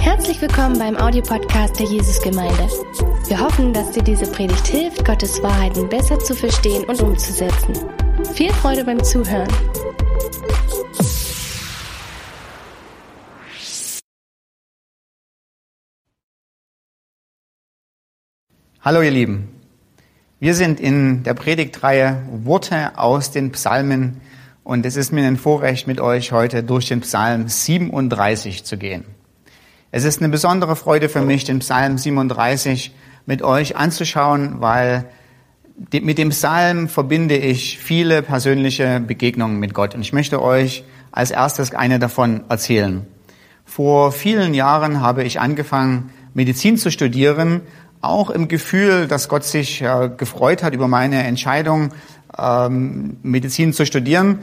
Herzlich willkommen beim Audiopodcast der Jesusgemeinde. Wir hoffen, dass dir diese Predigt hilft, Gottes Wahrheiten besser zu verstehen und umzusetzen. Viel Freude beim Zuhören. Hallo ihr Lieben. Wir sind in der Predigtreihe Worte aus den Psalmen und es ist mir ein Vorrecht, mit euch heute durch den Psalm 37 zu gehen. Es ist eine besondere Freude für mich, den Psalm 37 mit euch anzuschauen, weil mit dem Psalm verbinde ich viele persönliche Begegnungen mit Gott. Und ich möchte euch als erstes eine davon erzählen. Vor vielen Jahren habe ich angefangen, Medizin zu studieren, auch im Gefühl, dass Gott sich gefreut hat über meine Entscheidung, ähm, Medizin zu studieren.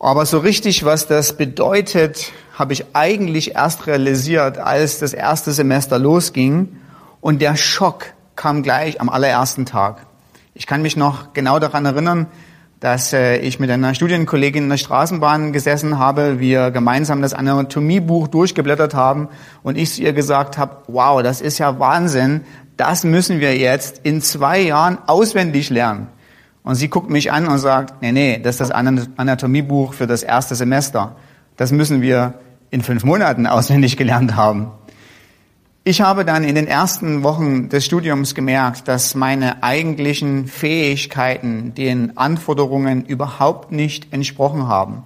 Aber so richtig, was das bedeutet, habe ich eigentlich erst realisiert, als das erste Semester losging. Und der Schock kam gleich am allerersten Tag. Ich kann mich noch genau daran erinnern, dass äh, ich mit einer Studienkollegin in der Straßenbahn gesessen habe, wir gemeinsam das Anatomiebuch durchgeblättert haben und ich zu ihr gesagt habe, wow, das ist ja Wahnsinn, das müssen wir jetzt in zwei Jahren auswendig lernen. Und sie guckt mich an und sagt, nee, nee, das ist das Anatomiebuch für das erste Semester. Das müssen wir in fünf Monaten auswendig gelernt haben. Ich habe dann in den ersten Wochen des Studiums gemerkt, dass meine eigentlichen Fähigkeiten den Anforderungen überhaupt nicht entsprochen haben.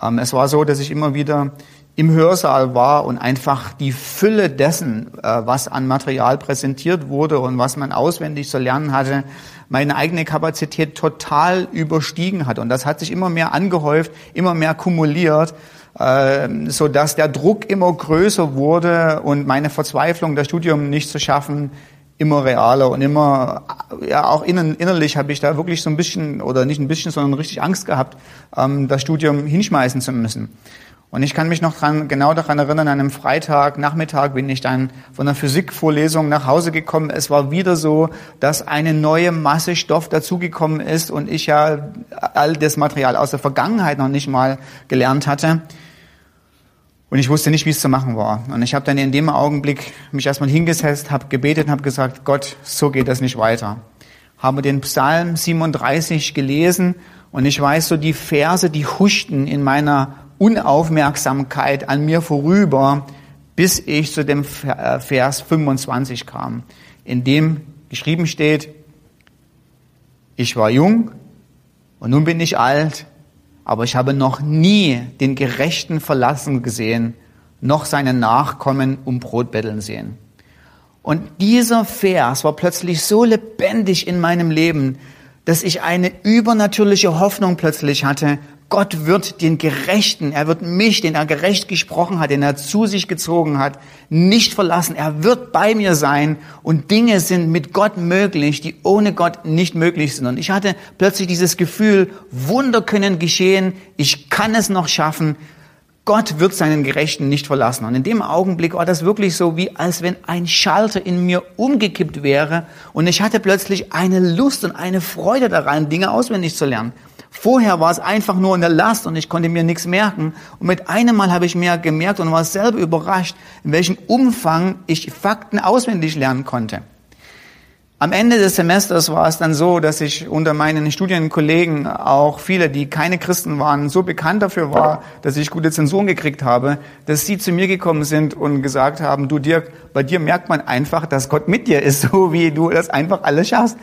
Ähm, es war so, dass ich immer wieder im Hörsaal war und einfach die Fülle dessen, äh, was an Material präsentiert wurde und was man auswendig zu lernen hatte, meine eigene Kapazität total überstiegen hat. Und das hat sich immer mehr angehäuft, immer mehr kumuliert, äh, so dass der Druck immer größer wurde und meine Verzweiflung, das Studium nicht zu schaffen, immer realer und immer, ja, auch innen, innerlich habe ich da wirklich so ein bisschen, oder nicht ein bisschen, sondern richtig Angst gehabt, ähm, das Studium hinschmeißen zu müssen. Und ich kann mich noch dran, genau daran erinnern, an einem Freitag, Nachmittag bin ich dann von der Physikvorlesung nach Hause gekommen. Es war wieder so, dass eine neue Masse Stoff dazugekommen ist und ich ja all das Material aus der Vergangenheit noch nicht mal gelernt hatte. Und ich wusste nicht, wie es zu machen war. Und ich habe dann in dem Augenblick mich erstmal hingesetzt, habe gebetet und habe gesagt, Gott, so geht das nicht weiter. Habe den Psalm 37 gelesen und ich weiß so, die Verse, die huschten in meiner Unaufmerksamkeit an mir vorüber, bis ich zu dem äh, Vers 25 kam, in dem geschrieben steht, ich war jung und nun bin ich alt, aber ich habe noch nie den Gerechten verlassen gesehen, noch seine Nachkommen um Brot betteln sehen. Und dieser Vers war plötzlich so lebendig in meinem Leben, dass ich eine übernatürliche Hoffnung plötzlich hatte Gott wird den Gerechten, er wird mich, den er gerecht gesprochen hat, den er zu sich gezogen hat, nicht verlassen. Er wird bei mir sein und Dinge sind mit Gott möglich, die ohne Gott nicht möglich sind. Und ich hatte plötzlich dieses Gefühl, Wunder können geschehen, ich kann es noch schaffen. Gott wird seinen Gerechten nicht verlassen. Und in dem Augenblick war das wirklich so, wie als wenn ein Schalter in mir umgekippt wäre und ich hatte plötzlich eine Lust und eine Freude daran, Dinge auswendig zu lernen. Vorher war es einfach nur eine Last und ich konnte mir nichts merken. Und mit einem Mal habe ich mir gemerkt und war selber überrascht, in welchem Umfang ich Fakten auswendig lernen konnte. Am Ende des Semesters war es dann so, dass ich unter meinen Studienkollegen auch viele, die keine Christen waren, so bekannt dafür war, dass ich gute Zensuren gekriegt habe, dass sie zu mir gekommen sind und gesagt haben, du Dirk, bei dir merkt man einfach, dass Gott mit dir ist, so wie du das einfach alles schaffst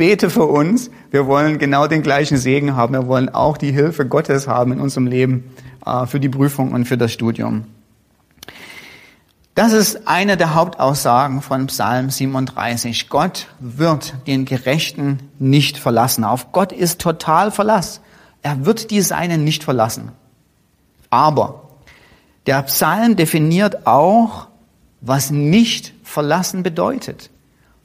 bete für uns. Wir wollen genau den gleichen Segen haben. Wir wollen auch die Hilfe Gottes haben in unserem Leben äh, für die Prüfung und für das Studium. Das ist eine der Hauptaussagen von Psalm 37. Gott wird den Gerechten nicht verlassen. Auf Gott ist total Verlass. Er wird die Seinen nicht verlassen. Aber der Psalm definiert auch, was nicht verlassen bedeutet.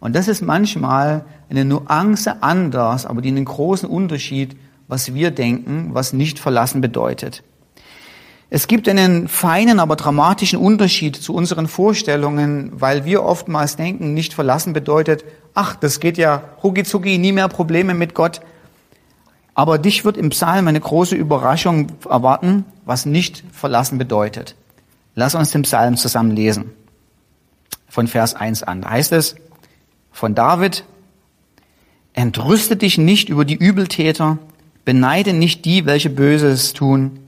Und das ist manchmal eine Nuance anders, aber die einen großen Unterschied, was wir denken, was nicht verlassen bedeutet. Es gibt einen feinen, aber dramatischen Unterschied zu unseren Vorstellungen, weil wir oftmals denken, nicht verlassen bedeutet, ach, das geht ja rucki nie mehr Probleme mit Gott. Aber dich wird im Psalm eine große Überraschung erwarten, was nicht verlassen bedeutet. Lass uns den Psalm zusammen lesen. Von Vers 1 an. Da heißt es von David, Entrüste dich nicht über die Übeltäter, beneide nicht die, welche Böses tun,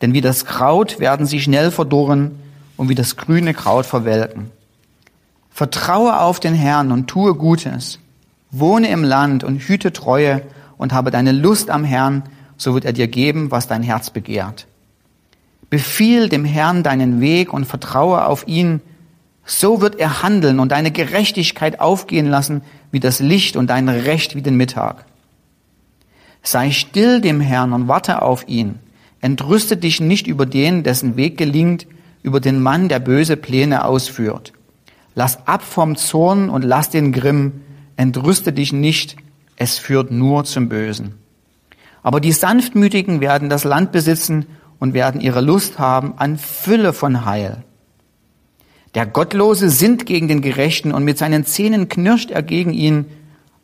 denn wie das Kraut werden sie schnell verdorren und wie das grüne Kraut verwelken. Vertraue auf den Herrn und tue Gutes. Wohne im Land und hüte Treue und habe deine Lust am Herrn, so wird er dir geben, was dein Herz begehrt. Befiehl dem Herrn deinen Weg und vertraue auf ihn, so wird er handeln und deine Gerechtigkeit aufgehen lassen wie das Licht und dein Recht wie den Mittag. Sei still dem Herrn und warte auf ihn. Entrüste dich nicht über den, dessen Weg gelingt, über den Mann, der böse Pläne ausführt. Lass ab vom Zorn und lass den Grimm. Entrüste dich nicht, es führt nur zum Bösen. Aber die Sanftmütigen werden das Land besitzen und werden ihre Lust haben an Fülle von Heil. Der Gottlose sinnt gegen den Gerechten und mit seinen Zähnen knirscht er gegen ihn,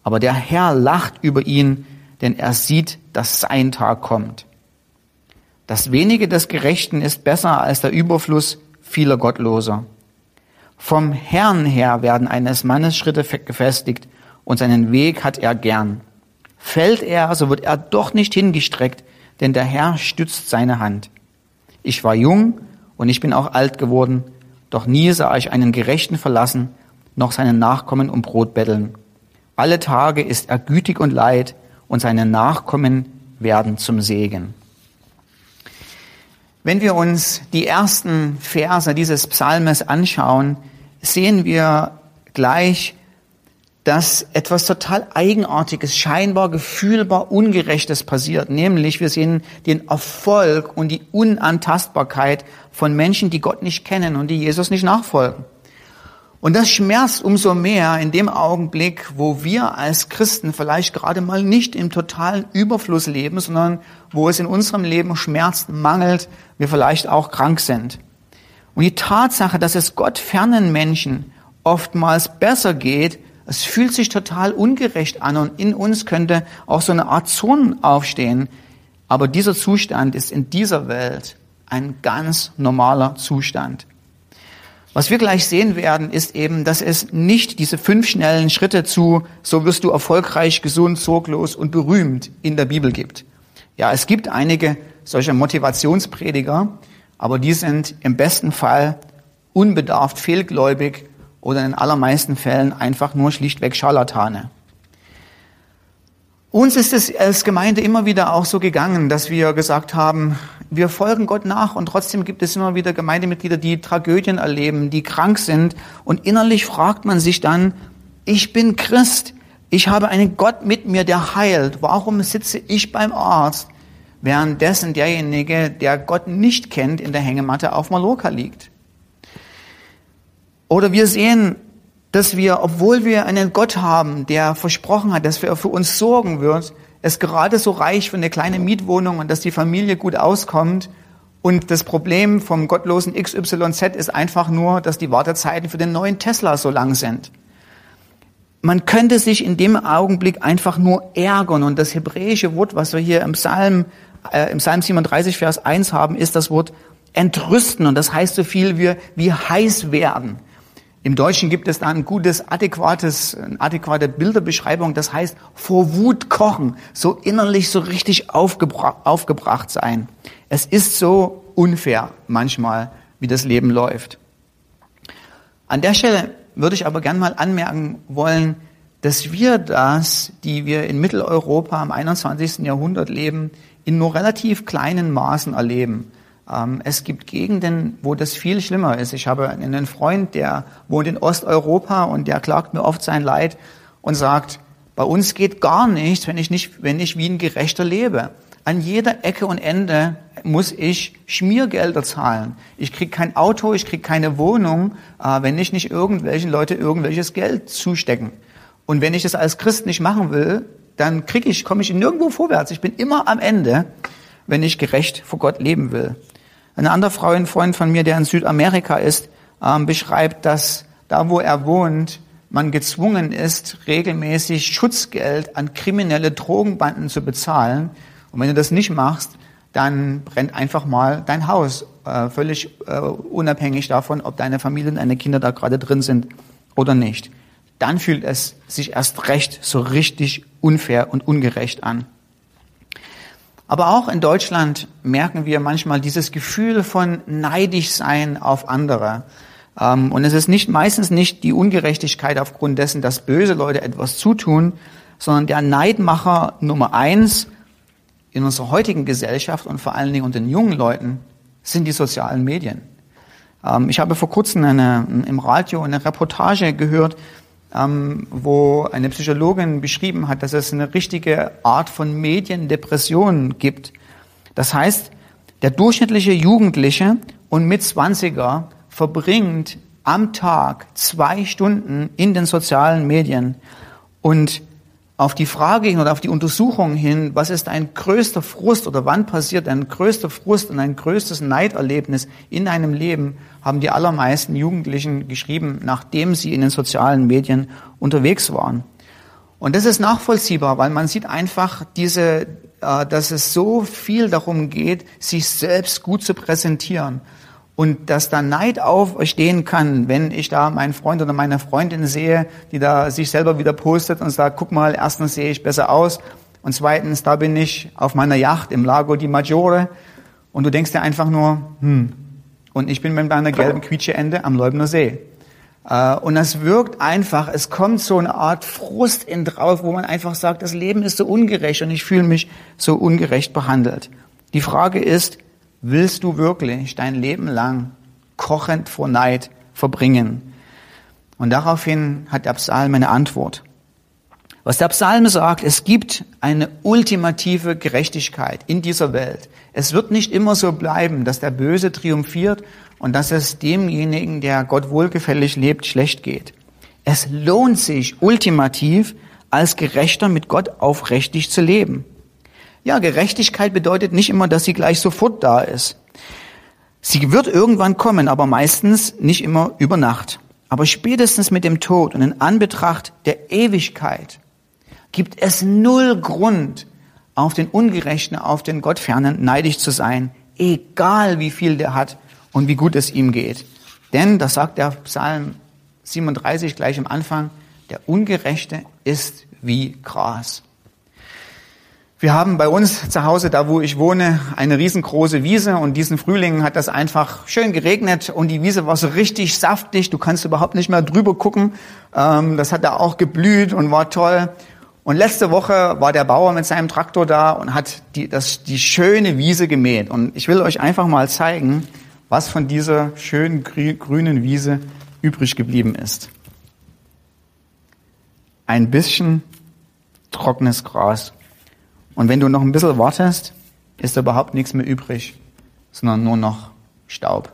aber der Herr lacht über ihn, denn er sieht, dass sein Tag kommt. Das wenige des Gerechten ist besser als der Überfluss vieler Gottloser. Vom Herrn her werden eines Mannes Schritte gefestigt und seinen Weg hat er gern. Fällt er, so wird er doch nicht hingestreckt, denn der Herr stützt seine Hand. Ich war jung und ich bin auch alt geworden, doch nie sah ich einen Gerechten verlassen, noch seinen Nachkommen um Brot betteln. Alle Tage ist er gütig und leid, und seine Nachkommen werden zum Segen. Wenn wir uns die ersten Verse dieses Psalmes anschauen, sehen wir gleich, dass etwas total Eigenartiges, scheinbar gefühlbar Ungerechtes passiert. Nämlich wir sehen den Erfolg und die Unantastbarkeit von Menschen, die Gott nicht kennen und die Jesus nicht nachfolgen. Und das schmerzt umso mehr in dem Augenblick, wo wir als Christen vielleicht gerade mal nicht im totalen Überfluss leben, sondern wo es in unserem Leben schmerzt, mangelt, wir vielleicht auch krank sind. Und die Tatsache, dass es Gott fernen Menschen oftmals besser geht, es fühlt sich total ungerecht an und in uns könnte auch so eine Art Zorn aufstehen. Aber dieser Zustand ist in dieser Welt ein ganz normaler Zustand. Was wir gleich sehen werden, ist eben, dass es nicht diese fünf schnellen Schritte zu, so wirst du erfolgreich, gesund, sorglos und berühmt in der Bibel gibt. Ja, es gibt einige solcher Motivationsprediger, aber die sind im besten Fall unbedarft, fehlgläubig oder in allermeisten Fällen einfach nur schlichtweg Scharlatane. Uns ist es als Gemeinde immer wieder auch so gegangen, dass wir gesagt haben, wir folgen Gott nach und trotzdem gibt es immer wieder Gemeindemitglieder, die Tragödien erleben, die krank sind und innerlich fragt man sich dann, ich bin Christ, ich habe einen Gott mit mir, der heilt, warum sitze ich beim Arzt, währenddessen derjenige, der Gott nicht kennt, in der Hängematte auf Mallorca liegt? Oder wir sehen, dass wir, obwohl wir einen Gott haben, der versprochen hat, dass er für uns sorgen wird, es gerade so reich für eine kleine Mietwohnung und dass die Familie gut auskommt. Und das Problem vom gottlosen XYZ ist einfach nur, dass die Wartezeiten für den neuen Tesla so lang sind. Man könnte sich in dem Augenblick einfach nur ärgern. Und das hebräische Wort, was wir hier im Psalm, äh, im Psalm 37, Vers 1 haben, ist das Wort entrüsten. Und das heißt so viel wie, wie heiß werden. Im Deutschen gibt es da ein gutes, adäquates, eine adäquate Bilderbeschreibung. Das heißt, vor Wut kochen, so innerlich so richtig aufgebra aufgebracht sein. Es ist so unfair manchmal, wie das Leben läuft. An der Stelle würde ich aber gern mal anmerken wollen, dass wir das, die wir in Mitteleuropa im 21. Jahrhundert leben, in nur relativ kleinen Maßen erleben. Ähm, es gibt Gegenden, wo das viel schlimmer ist. Ich habe einen Freund, der wohnt in Osteuropa und der klagt mir oft sein Leid und sagt, bei uns geht gar nichts, wenn ich nicht, wenn ich wie ein Gerechter lebe. An jeder Ecke und Ende muss ich Schmiergelder zahlen. Ich krieg kein Auto, ich krieg keine Wohnung, äh, wenn ich nicht irgendwelchen Leute irgendwelches Geld zustecken. Und wenn ich das als Christ nicht machen will, dann krieg ich, komme ich nirgendwo vorwärts. Ich bin immer am Ende, wenn ich gerecht vor Gott leben will. Ein anderer Freund, von mir, der in Südamerika ist, ähm, beschreibt, dass da, wo er wohnt, man gezwungen ist, regelmäßig Schutzgeld an kriminelle Drogenbanden zu bezahlen. Und wenn du das nicht machst, dann brennt einfach mal dein Haus äh, völlig äh, unabhängig davon, ob deine Familie und deine Kinder da gerade drin sind oder nicht. Dann fühlt es sich erst recht so richtig unfair und ungerecht an. Aber auch in Deutschland merken wir manchmal dieses Gefühl von neidisch sein auf andere. Ähm, und es ist nicht, meistens nicht die Ungerechtigkeit aufgrund dessen, dass böse Leute etwas zutun, sondern der Neidmacher Nummer eins in unserer heutigen Gesellschaft und vor allen Dingen unter den jungen Leuten sind die sozialen Medien. Ähm, ich habe vor kurzem eine, im Radio eine Reportage gehört, ähm, wo eine Psychologin beschrieben hat, dass es eine richtige Art von Mediendepression gibt. Das heißt, der durchschnittliche Jugendliche und Mitzwanziger verbringt am Tag zwei Stunden in den sozialen Medien und auf die Frage hin oder auf die Untersuchung hin, was ist ein größter Frust oder wann passiert ein größter Frust und ein größtes Neiderlebnis in einem Leben, haben die allermeisten Jugendlichen geschrieben, nachdem sie in den sozialen Medien unterwegs waren. Und das ist nachvollziehbar, weil man sieht einfach diese, äh, dass es so viel darum geht, sich selbst gut zu präsentieren. Und dass da Neid aufstehen kann, wenn ich da meinen Freund oder meine Freundin sehe, die da sich selber wieder postet und sagt, guck mal, erstens sehe ich besser aus und zweitens, da bin ich auf meiner Yacht im Lago di Maggiore und du denkst dir einfach nur, hm, und ich bin mit meiner gelben Quietscheende am Leubner See. Äh, und das wirkt einfach, es kommt so eine Art Frust in drauf, wo man einfach sagt, das Leben ist so ungerecht und ich fühle mich so ungerecht behandelt. Die Frage ist, Willst du wirklich dein Leben lang kochend vor Neid verbringen? Und daraufhin hat der Psalm eine Antwort. Was der Psalm sagt, es gibt eine ultimative Gerechtigkeit in dieser Welt. Es wird nicht immer so bleiben, dass der Böse triumphiert und dass es demjenigen, der Gott wohlgefällig lebt, schlecht geht. Es lohnt sich ultimativ, als Gerechter mit Gott aufrichtig zu leben. Ja, Gerechtigkeit bedeutet nicht immer, dass sie gleich sofort da ist. Sie wird irgendwann kommen, aber meistens nicht immer über Nacht. Aber spätestens mit dem Tod und in Anbetracht der Ewigkeit gibt es null Grund, auf den Ungerechten, auf den Gottfernen neidisch zu sein, egal wie viel der hat und wie gut es ihm geht. Denn, das sagt der Psalm 37 gleich am Anfang, der Ungerechte ist wie Gras. Wir haben bei uns zu Hause, da wo ich wohne, eine riesengroße Wiese und diesen Frühling hat das einfach schön geregnet und die Wiese war so richtig saftig, du kannst überhaupt nicht mehr drüber gucken. Ähm, das hat da auch geblüht und war toll. Und letzte Woche war der Bauer mit seinem Traktor da und hat die, das, die schöne Wiese gemäht. Und ich will euch einfach mal zeigen, was von dieser schönen grünen Wiese übrig geblieben ist. Ein bisschen trockenes Gras. Und wenn du noch ein bisschen wartest, ist überhaupt nichts mehr übrig, sondern nur noch Staub.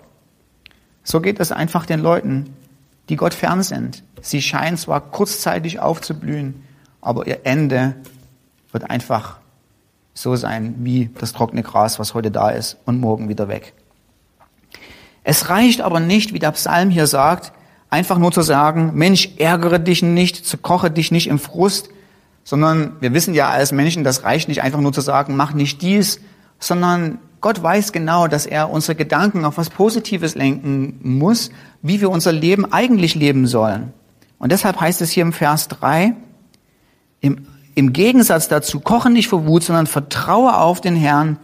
So geht es einfach den Leuten, die Gott fern sind. Sie scheinen zwar kurzzeitig aufzublühen, aber ihr Ende wird einfach so sein wie das trockene Gras, was heute da ist und morgen wieder weg. Es reicht aber nicht, wie der Psalm hier sagt, einfach nur zu sagen, Mensch, ärgere dich nicht, koche dich nicht im Frust, sondern wir wissen ja als Menschen, das reicht nicht einfach nur zu sagen, mach nicht dies, sondern Gott weiß genau, dass er unsere Gedanken auf was Positives lenken muss, wie wir unser Leben eigentlich leben sollen. Und deshalb heißt es hier im Vers 3, im, im Gegensatz dazu, koche nicht vor Wut, sondern vertraue auf den Herrn,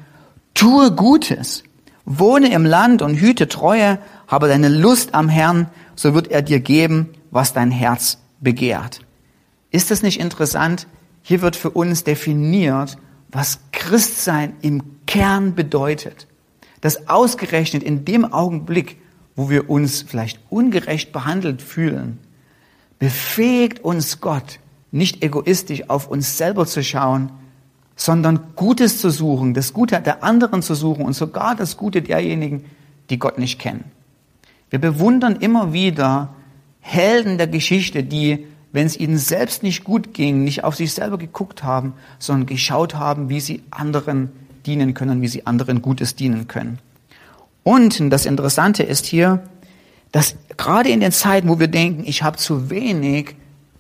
tue Gutes, wohne im Land und hüte Treue, habe deine Lust am Herrn, so wird er dir geben, was dein Herz begehrt. Ist das nicht interessant? Hier wird für uns definiert, was Christsein im Kern bedeutet. Dass ausgerechnet in dem Augenblick, wo wir uns vielleicht ungerecht behandelt fühlen, befähigt uns Gott, nicht egoistisch auf uns selber zu schauen, sondern Gutes zu suchen, das Gute der anderen zu suchen und sogar das Gute derjenigen, die Gott nicht kennen. Wir bewundern immer wieder Helden der Geschichte, die wenn es ihnen selbst nicht gut ging, nicht auf sich selber geguckt haben, sondern geschaut haben, wie sie anderen dienen können, wie sie anderen Gutes dienen können. Und das Interessante ist hier, dass gerade in den Zeiten, wo wir denken, ich habe zu wenig,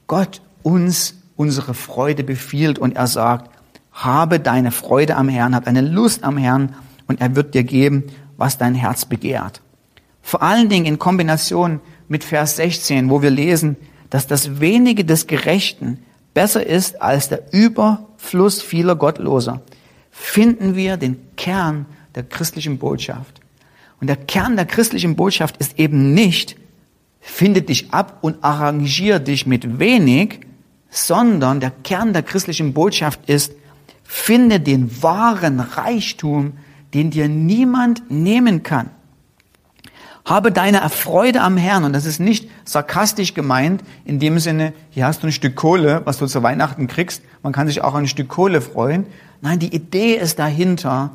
Gott uns unsere Freude befiehlt und er sagt, habe deine Freude am Herrn, hab eine Lust am Herrn und er wird dir geben, was dein Herz begehrt. Vor allen Dingen in Kombination mit Vers 16, wo wir lesen, dass das wenige des Gerechten besser ist als der Überfluss vieler Gottloser, finden wir den Kern der christlichen Botschaft. Und der Kern der christlichen Botschaft ist eben nicht, finde dich ab und arrangier dich mit wenig, sondern der Kern der christlichen Botschaft ist, finde den wahren Reichtum, den dir niemand nehmen kann. Habe deine Freude am Herrn. Und das ist nicht sarkastisch gemeint, in dem Sinne, hier hast du ein Stück Kohle, was du zu Weihnachten kriegst. Man kann sich auch ein Stück Kohle freuen. Nein, die Idee ist dahinter,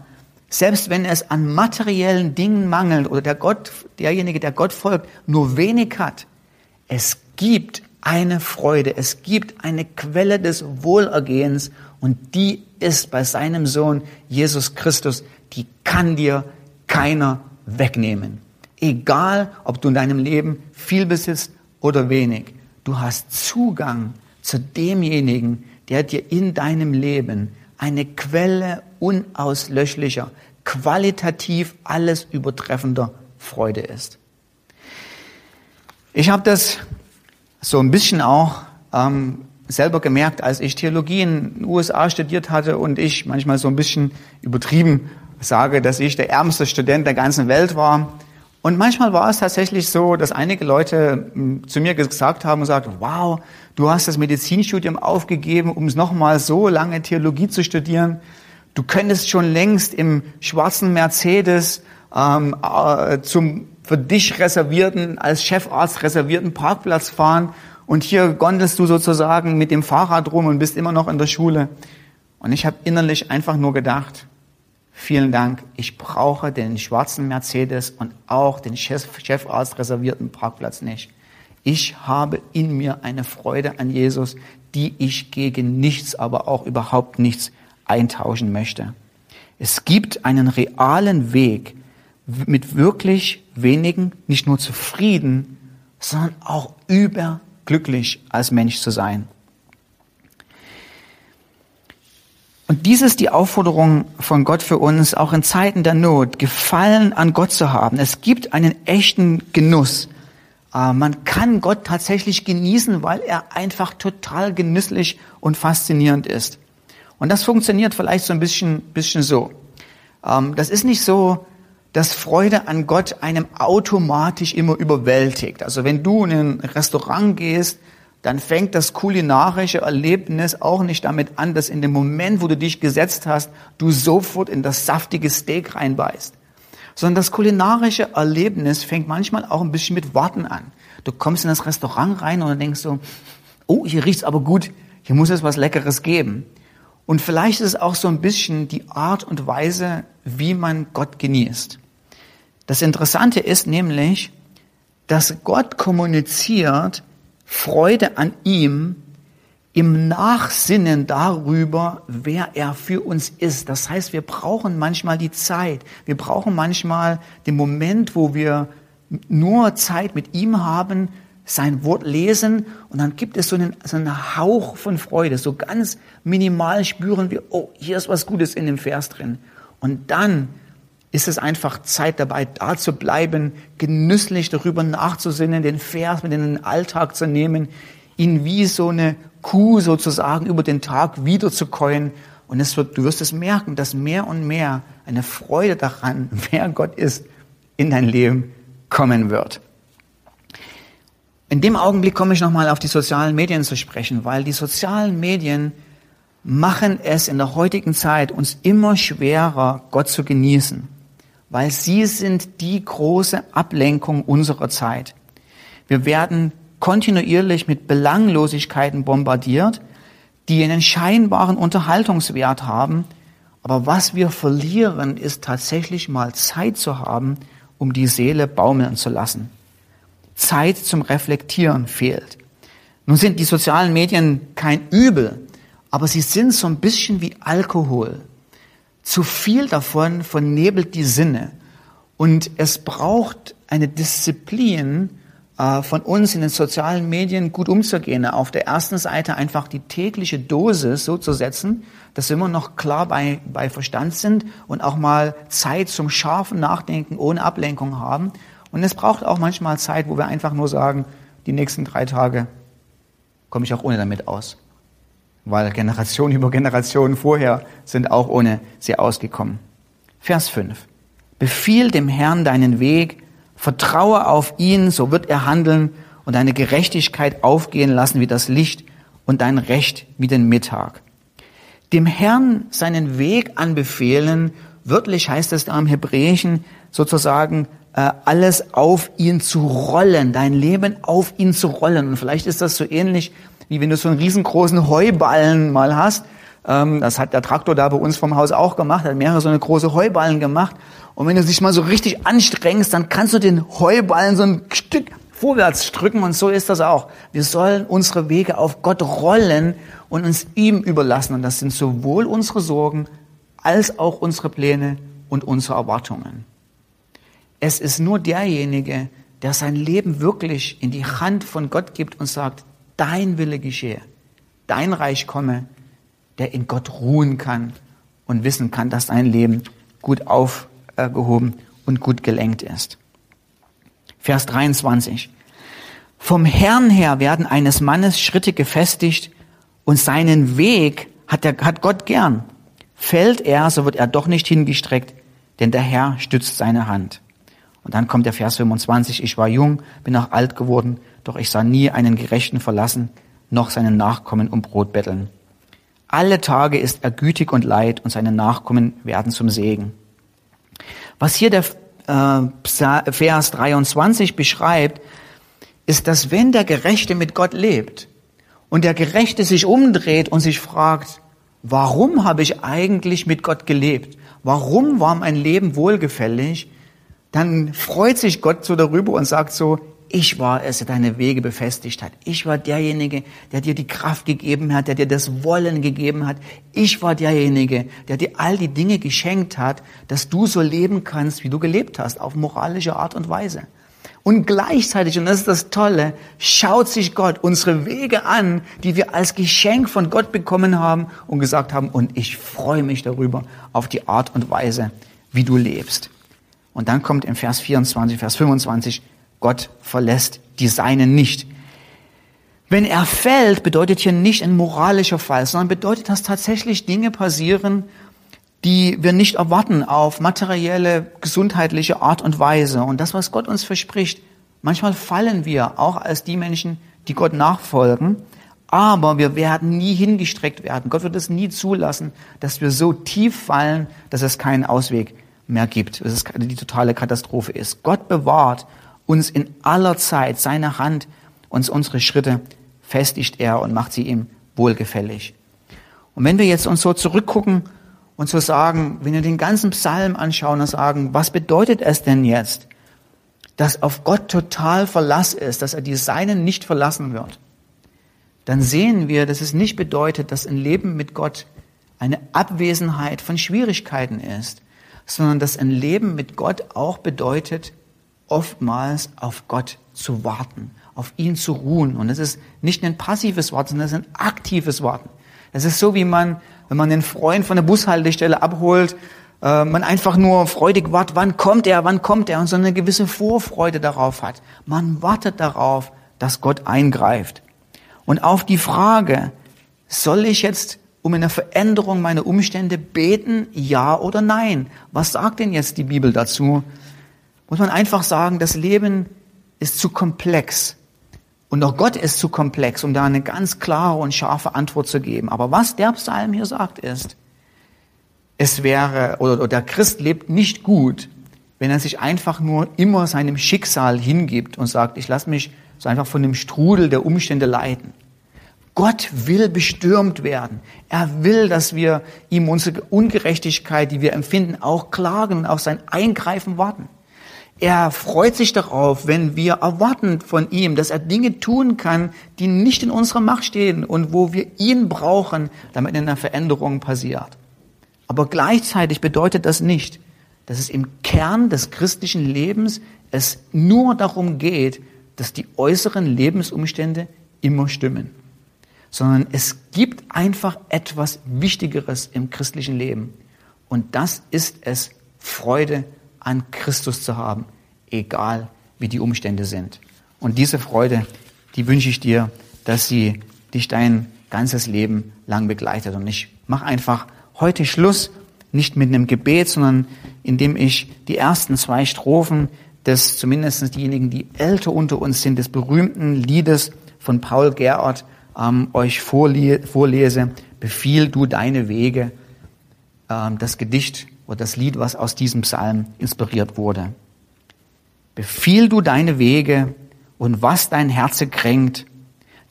selbst wenn es an materiellen Dingen mangelt oder der Gott, derjenige, der Gott folgt, nur wenig hat, es gibt eine Freude, es gibt eine Quelle des Wohlergehens und die ist bei seinem Sohn Jesus Christus, die kann dir keiner wegnehmen. Egal, ob du in deinem Leben viel besitzt oder wenig, du hast Zugang zu demjenigen, der dir in deinem Leben eine Quelle unauslöschlicher, qualitativ alles übertreffender Freude ist. Ich habe das so ein bisschen auch ähm, selber gemerkt, als ich Theologie in den USA studiert hatte und ich manchmal so ein bisschen übertrieben sage, dass ich der ärmste Student der ganzen Welt war. Und manchmal war es tatsächlich so, dass einige Leute hm, zu mir gesagt haben und sagten, wow, du hast das Medizinstudium aufgegeben, um es nochmal so lange Theologie zu studieren. Du könntest schon längst im schwarzen Mercedes ähm, äh, zum für dich reservierten, als Chefarzt reservierten Parkplatz fahren und hier gondelst du sozusagen mit dem Fahrrad rum und bist immer noch in der Schule. Und ich habe innerlich einfach nur gedacht, vielen Dank, ich brauche den schwarzen Mercedes und auch den Chef, Chefarzt reservierten Parkplatz nicht. Ich habe in mir eine Freude an Jesus, die ich gegen nichts, aber auch überhaupt nichts eintauschen möchte. Es gibt einen realen Weg, mit wirklich wenigen nicht nur zufrieden, sondern auch überglücklich als Mensch zu sein. Und dies ist die Aufforderung von Gott für uns, auch in Zeiten der Not, Gefallen an Gott zu haben. Es gibt einen echten Genuss. Äh, man kann Gott tatsächlich genießen, weil er einfach total genüsslich und faszinierend ist. Und das funktioniert vielleicht so ein bisschen, bisschen so. Ähm, das ist nicht so, dass Freude an Gott einem automatisch immer überwältigt. Also wenn du in ein Restaurant gehst, dann fängt das kulinarische Erlebnis auch nicht damit an, dass in dem Moment, wo du dich gesetzt hast, du sofort in das saftige Steak reinbeißt. Sondern das kulinarische Erlebnis fängt manchmal auch ein bisschen mit Warten an. Du kommst in das Restaurant rein und denkst so, oh, hier riecht's aber gut, hier muss es was Leckeres geben. Und vielleicht ist es auch so ein bisschen die Art und Weise, wie man Gott genießt. Das Interessante ist nämlich, dass Gott kommuniziert, Freude an ihm im Nachsinnen darüber, wer er für uns ist. Das heißt, wir brauchen manchmal die Zeit. Wir brauchen manchmal den Moment, wo wir nur Zeit mit ihm haben, sein Wort lesen und dann gibt es so einen, so einen Hauch von Freude. So ganz minimal spüren wir, oh, hier ist was Gutes in dem Vers drin. Und dann ist es einfach Zeit dabei, da zu bleiben, genüsslich darüber nachzusinnen, den Vers mit in den Alltag zu nehmen, ihn wie so eine Kuh sozusagen über den Tag wiederzukäuen. Und es wird, du wirst es merken, dass mehr und mehr eine Freude daran, wer Gott ist, in dein Leben kommen wird. In dem Augenblick komme ich nochmal auf die sozialen Medien zu sprechen, weil die sozialen Medien machen es in der heutigen Zeit uns immer schwerer, Gott zu genießen weil sie sind die große Ablenkung unserer Zeit. Wir werden kontinuierlich mit Belanglosigkeiten bombardiert, die einen scheinbaren Unterhaltungswert haben, aber was wir verlieren, ist tatsächlich mal Zeit zu haben, um die Seele baumeln zu lassen. Zeit zum Reflektieren fehlt. Nun sind die sozialen Medien kein Übel, aber sie sind so ein bisschen wie Alkohol. Zu viel davon vernebelt die Sinne. Und es braucht eine Disziplin, äh, von uns in den sozialen Medien gut umzugehen. Auf der ersten Seite einfach die tägliche Dosis so zu setzen, dass wir immer noch klar bei, bei Verstand sind und auch mal Zeit zum scharfen Nachdenken ohne Ablenkung haben. Und es braucht auch manchmal Zeit, wo wir einfach nur sagen, die nächsten drei Tage komme ich auch ohne damit aus. Weil Generationen über Generationen vorher sind auch ohne sie ausgekommen. Vers 5. Befiehl dem Herrn deinen Weg, vertraue auf ihn, so wird er handeln und deine Gerechtigkeit aufgehen lassen wie das Licht und dein Recht wie den Mittag. Dem Herrn seinen Weg anbefehlen, wörtlich heißt es da im Hebräischen sozusagen, äh, alles auf ihn zu rollen, dein Leben auf ihn zu rollen. Und vielleicht ist das so ähnlich, wie wenn du so einen riesengroßen Heuballen mal hast ähm, das hat der Traktor da bei uns vom Haus auch gemacht, hat mehrere so eine große Heuballen gemacht. Und wenn du dich mal so richtig anstrengst, dann kannst du den Heuballen so ein Stück vorwärts drücken und so ist das auch. Wir sollen unsere Wege auf Gott rollen und uns ihm überlassen. Und das sind sowohl unsere Sorgen als auch unsere Pläne und unsere Erwartungen. Es ist nur derjenige, der sein Leben wirklich in die Hand von Gott gibt und sagt, dein Wille geschehe, dein Reich komme, der in Gott ruhen kann und wissen kann, dass sein Leben gut aufgehoben und gut gelenkt ist. Vers 23. Vom Herrn her werden eines Mannes Schritte gefestigt und seinen Weg hat, der, hat Gott gern. Fällt er, so wird er doch nicht hingestreckt, denn der Herr stützt seine Hand. Und dann kommt der Vers 25. Ich war jung, bin auch alt geworden, doch ich sah nie einen Gerechten verlassen, noch seinen Nachkommen um Brot betteln. Alle Tage ist er gütig und leid und seine Nachkommen werden zum Segen. Was hier der äh, Vers 23 beschreibt, ist, dass wenn der Gerechte mit Gott lebt und der Gerechte sich umdreht und sich fragt, warum habe ich eigentlich mit Gott gelebt? Warum war mein Leben wohlgefällig? Dann freut sich Gott so darüber und sagt so, ich war es, der deine Wege befestigt hat. Ich war derjenige, der dir die Kraft gegeben hat, der dir das Wollen gegeben hat. Ich war derjenige, der dir all die Dinge geschenkt hat, dass du so leben kannst, wie du gelebt hast, auf moralische Art und Weise. Und gleichzeitig, und das ist das Tolle, schaut sich Gott unsere Wege an, die wir als Geschenk von Gott bekommen haben und gesagt haben, und ich freue mich darüber, auf die Art und Weise, wie du lebst. Und dann kommt im Vers 24, Vers 25, Gott verlässt die Seinen nicht. Wenn er fällt, bedeutet hier nicht ein moralischer Fall, sondern bedeutet, dass tatsächlich Dinge passieren, die wir nicht erwarten auf materielle, gesundheitliche Art und Weise. Und das, was Gott uns verspricht, manchmal fallen wir auch als die Menschen, die Gott nachfolgen, aber wir werden nie hingestreckt werden. Gott wird es nie zulassen, dass wir so tief fallen, dass es keinen Ausweg mehr gibt, dass es die totale Katastrophe ist. Gott bewahrt uns in aller Zeit seine Hand, uns unsere Schritte festigt er und macht sie ihm wohlgefällig. Und wenn wir jetzt uns so zurückgucken und so sagen, wenn wir den ganzen Psalm anschauen und sagen, was bedeutet es denn jetzt, dass auf Gott total Verlass ist, dass er die Seinen nicht verlassen wird, dann sehen wir, dass es nicht bedeutet, dass ein Leben mit Gott eine Abwesenheit von Schwierigkeiten ist, sondern dass ein Leben mit Gott auch bedeutet, oftmals auf Gott zu warten, auf ihn zu ruhen. Und es ist nicht ein passives Warten, sondern es ist ein aktives Warten. Es ist so, wie man, wenn man den Freund von der Bushaltestelle abholt, äh, man einfach nur freudig wartet, wann kommt er, wann kommt er und so eine gewisse Vorfreude darauf hat. Man wartet darauf, dass Gott eingreift. Und auf die Frage, soll ich jetzt um eine Veränderung meiner Umstände beten, ja oder nein? Was sagt denn jetzt die Bibel dazu? muss man einfach sagen, das Leben ist zu komplex. Und auch Gott ist zu komplex, um da eine ganz klare und scharfe Antwort zu geben. Aber was der Psalm hier sagt, ist, es wäre, oder, der Christ lebt nicht gut, wenn er sich einfach nur immer seinem Schicksal hingibt und sagt, ich lasse mich so einfach von dem Strudel der Umstände leiten. Gott will bestürmt werden. Er will, dass wir ihm unsere Ungerechtigkeit, die wir empfinden, auch klagen und auf sein Eingreifen warten. Er freut sich darauf, wenn wir erwarten von ihm, dass er Dinge tun kann, die nicht in unserer Macht stehen und wo wir ihn brauchen, damit eine Veränderung passiert. Aber gleichzeitig bedeutet das nicht, dass es im Kern des christlichen Lebens es nur darum geht, dass die äußeren Lebensumstände immer stimmen, sondern es gibt einfach etwas Wichtigeres im christlichen Leben. Und das ist es, Freude an Christus zu haben, egal wie die Umstände sind. Und diese Freude, die wünsche ich dir, dass sie dich dein ganzes Leben lang begleitet. Und ich mache einfach heute Schluss, nicht mit einem Gebet, sondern indem ich die ersten zwei Strophen des, zumindest diejenigen, die älter unter uns sind, des berühmten Liedes von Paul Gerhardt ähm, euch vorlese, Befiehl du deine Wege, ähm, das Gedicht oder das Lied, was aus diesem Psalm inspiriert wurde. Befiehl du deine Wege und was dein Herze kränkt,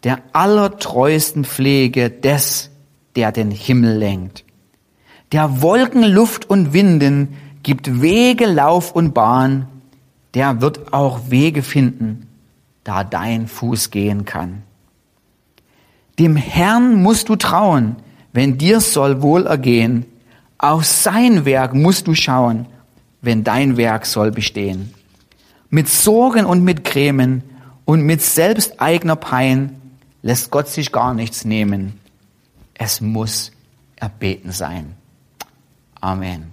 der allertreuesten Pflege des, der den Himmel lenkt. Der Wolken, Luft und Winden gibt Wege, Lauf und Bahn, der wird auch Wege finden, da dein Fuß gehen kann. Dem Herrn musst du trauen, wenn dir's soll wohl ergehen. Auf sein Werk musst du schauen, wenn dein Werk soll bestehen. Mit Sorgen und mit Grämen und mit selbsteigener Pein lässt Gott sich gar nichts nehmen. Es muss erbeten sein. Amen.